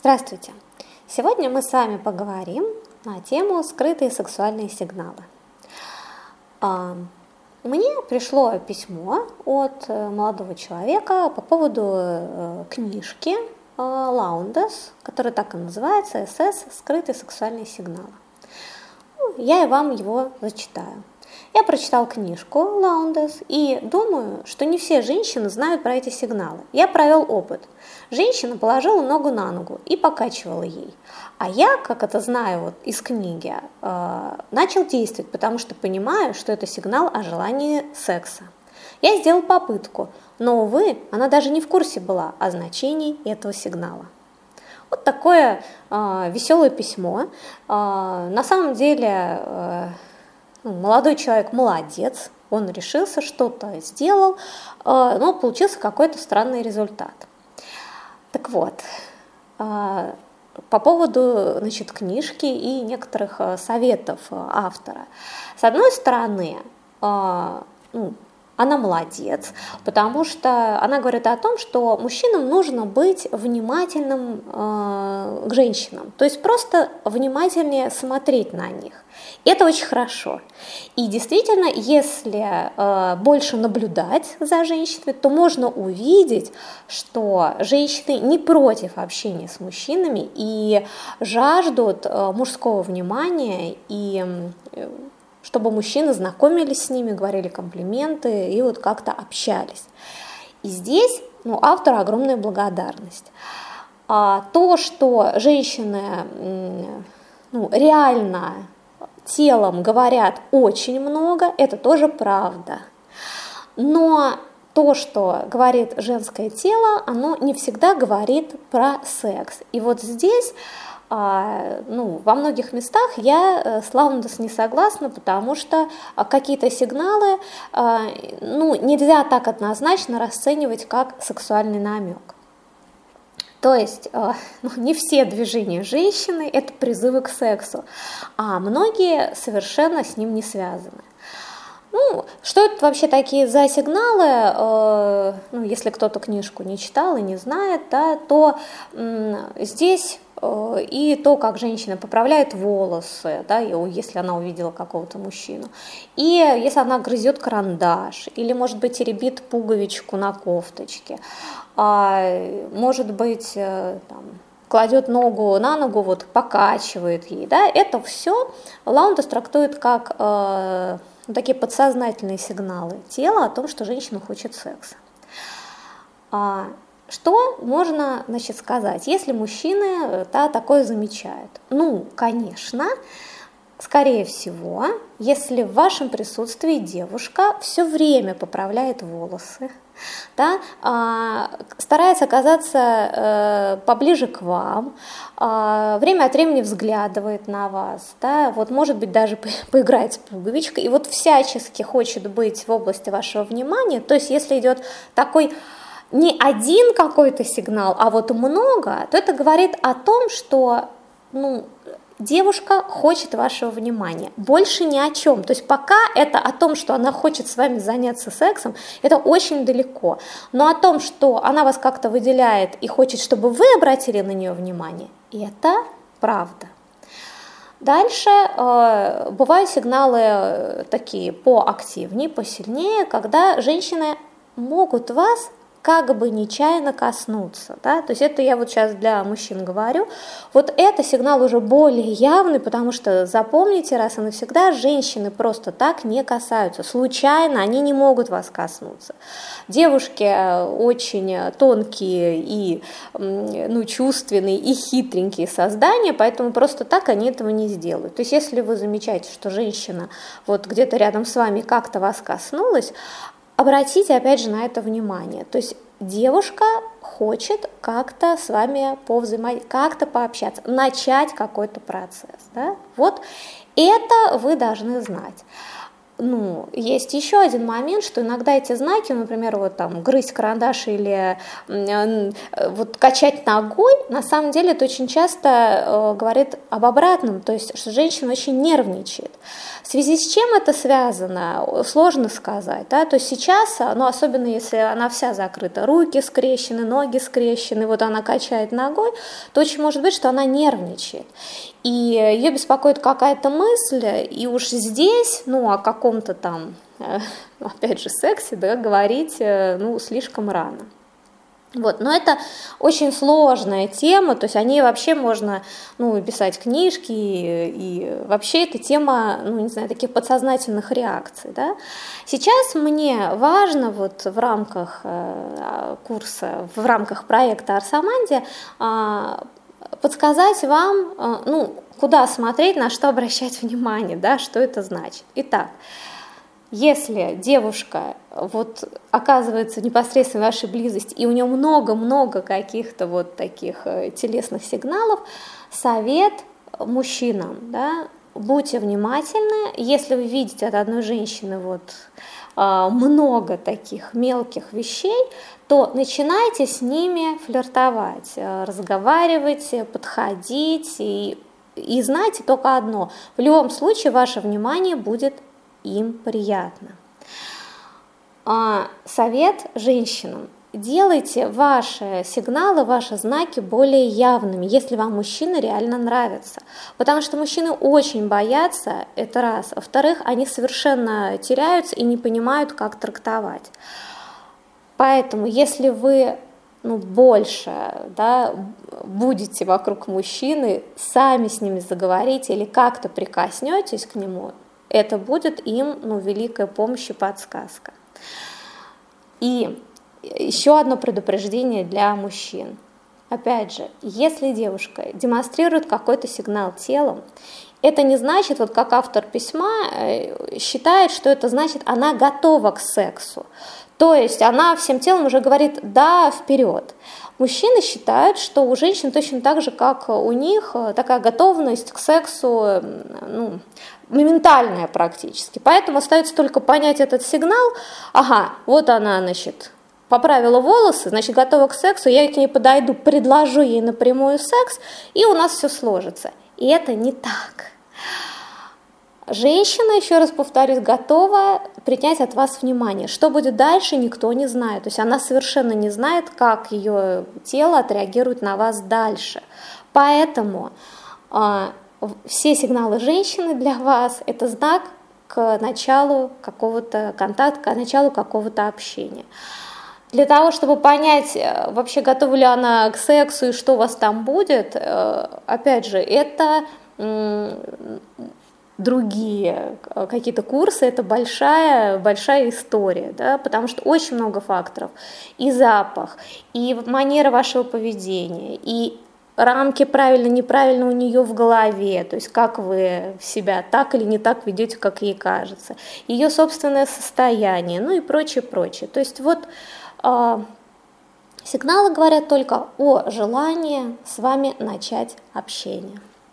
Здравствуйте! Сегодня мы с вами поговорим на тему скрытые сексуальные сигналы. А, мне пришло письмо от э, молодого человека по поводу э, книжки э, Лаундес, которая так и называется «СС. Скрытые сексуальные сигналы». Ну, я и вам его зачитаю. Я прочитал книжку Лаундес и думаю, что не все женщины знают про эти сигналы. Я провел опыт. Женщина положила ногу на ногу и покачивала ей. А я, как это знаю вот из книги, э, начал действовать, потому что понимаю, что это сигнал о желании секса. Я сделал попытку, но, увы, она даже не в курсе была о значении этого сигнала. Вот такое э, веселое письмо. Э, на самом деле э, молодой человек молодец, он решился, что-то сделал, э, но получился какой-то странный результат. Так вот, э, по поводу значит, книжки и некоторых э, советов автора. С одной стороны, ну, она молодец, потому что она говорит о том, что мужчинам нужно быть внимательным э, к женщинам, то есть просто внимательнее смотреть на них. Это очень хорошо. И действительно, если э, больше наблюдать за женщинами, то можно увидеть, что женщины не против общения с мужчинами и жаждут э, мужского внимания и э, чтобы мужчины знакомились с ними, говорили комплименты и вот как-то общались. И здесь ну, автору огромная благодарность. А то, что женщины ну, реально телом говорят очень много, это тоже правда. Но то, что говорит женское тело, оно не всегда говорит про секс. И вот здесь ну, во многих местах я э, с Лаундес не согласна, потому что а, какие-то сигналы а, ну, нельзя так однозначно расценивать как сексуальный намек. То есть ну, не все движения женщины – это призывы к сексу, а многие совершенно с ним не связаны. Ну, что это вообще такие за сигналы? Э, ну, если кто-то книжку не читал и не знает, да, то здесь Э, и то, как женщина поправляет волосы, да, если она увидела какого-то мужчину, и если она грызет карандаш, или, может быть, теребит пуговичку на кофточке, а, может быть, э, там, кладет ногу на ногу, вот покачивает ей, да, это все Лаундес трактует как э, такие подсознательные сигналы тела о том, что женщина хочет секса. Что можно значит, сказать, если мужчины э, да, такое замечают? Ну, конечно, скорее всего, если в вашем присутствии девушка все время поправляет волосы, да, а, старается оказаться э, поближе к вам, а, время от времени взглядывает на вас, да, вот может быть даже поиграет с пуговичкой, и вот всячески хочет быть в области вашего внимания, то есть если идет такой не один какой-то сигнал, а вот много, то это говорит о том, что ну, девушка хочет вашего внимания. Больше ни о чем. То есть пока это о том, что она хочет с вами заняться сексом, это очень далеко. Но о том, что она вас как-то выделяет и хочет, чтобы вы обратили на нее внимание, это правда. Дальше э, бывают сигналы э, такие поактивнее, посильнее, когда женщины могут вас как бы нечаянно коснуться. Да? То есть это я вот сейчас для мужчин говорю. Вот это сигнал уже более явный, потому что запомните раз и навсегда, женщины просто так не касаются. Случайно они не могут вас коснуться. Девушки э, очень тонкие и ну, чувственные и хитренькие создания, поэтому просто так они этого не сделают. То есть если вы замечаете, что женщина вот где-то рядом с вами как-то вас коснулась, Обратите опять же на это внимание. То есть девушка хочет как-то с вами повзаимодействовать, как-то пообщаться, начать какой-то процесс. Да? Вот это вы должны знать. Ну, есть еще один момент, что иногда эти знаки, например, вот там грызть карандаш или э, вот качать ногой, на самом деле это очень часто э, говорит об обратном, то есть что женщина очень нервничает. В связи с чем это связано, сложно сказать, да, то есть сейчас, ну, особенно если она вся закрыта, руки скрещены, ноги скрещены, вот она качает ногой, то очень может быть, что она нервничает и ее беспокоит какая-то мысль, и уж здесь, ну, о каком-то там, э, опять же, сексе, да, говорить, э, ну, слишком рано. Вот, но это очень сложная тема, то есть о ней вообще можно ну, писать книжки, и, и вообще эта тема, ну, не знаю, таких подсознательных реакций. Да? Сейчас мне важно вот в рамках э, курса, в рамках проекта Арсаманди э, подсказать вам, э, ну, куда смотреть, на что обращать внимание, да, что это значит. Итак, если девушка вот оказывается в вашей близости, и у нее много-много каких-то вот таких э, телесных сигналов, совет мужчинам, да, будьте внимательны, если вы видите от одной женщины вот э, много таких мелких вещей, то начинайте с ними флиртовать, э, разговаривать, подходить и, и знайте только одно. В любом случае ваше внимание будет им приятно. А, совет женщинам. Делайте ваши сигналы, ваши знаки более явными, если вам мужчина реально нравится. Потому что мужчины очень боятся, это раз. Во-вторых, они совершенно теряются и не понимают, как трактовать. Поэтому, если вы ну, больше да, будете вокруг мужчины, сами с ними заговорите или как-то прикоснетесь к нему, это будет им ну, великая помощь и подсказка. И еще одно предупреждение для мужчин. Опять же, если девушка демонстрирует какой-то сигнал телом, это не значит, вот как автор письма э, считает, что это значит, она готова к сексу. То есть она всем телом уже говорит «да, вперед». Мужчины считают, что у женщин точно так же, как у них, такая готовность к сексу ну, моментальная практически. Поэтому остается только понять этот сигнал. Ага, вот она, значит, поправила волосы, значит, готова к сексу, я к ней подойду, предложу ей напрямую секс, и у нас все сложится. И это не так. Женщина, еще раз повторюсь, готова принять от вас внимание. Что будет дальше, никто не знает. То есть она совершенно не знает, как ее тело отреагирует на вас дальше. Поэтому э, все сигналы женщины для вас – это знак к началу какого-то контакта, к началу какого-то общения. Для того, чтобы понять, э, вообще готова ли она к сексу и что у вас там будет, э, опять же, это другие э, какие-то курсы, это большая, большая история, да, потому что очень много факторов. И запах, и манера вашего поведения, и рамки правильно, неправильно у нее в голове, то есть как вы себя так или не так ведете, как ей кажется, ее собственное состояние, ну и прочее, прочее. То есть вот сигналы говорят только о желании с вами начать общение.